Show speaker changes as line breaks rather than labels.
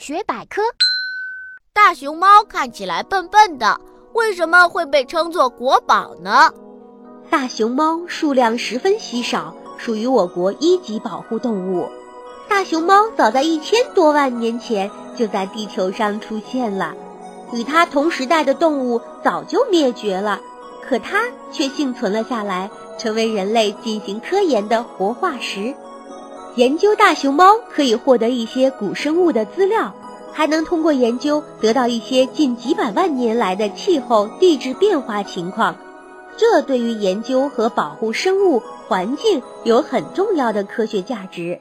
大学百科：
大熊猫看起来笨笨的，为什么会被称作国宝呢？
大熊猫数量十分稀少，属于我国一级保护动物。大熊猫早在一千多万年前就在地球上出现了，与它同时代的动物早就灭绝了，可它却幸存了下来，成为人类进行科研的活化石。研究大熊猫可以获得一些古生物的资料，还能通过研究得到一些近几百万年来的气候、地质变化情况。这对于研究和保护生物环境有很重要的科学价值。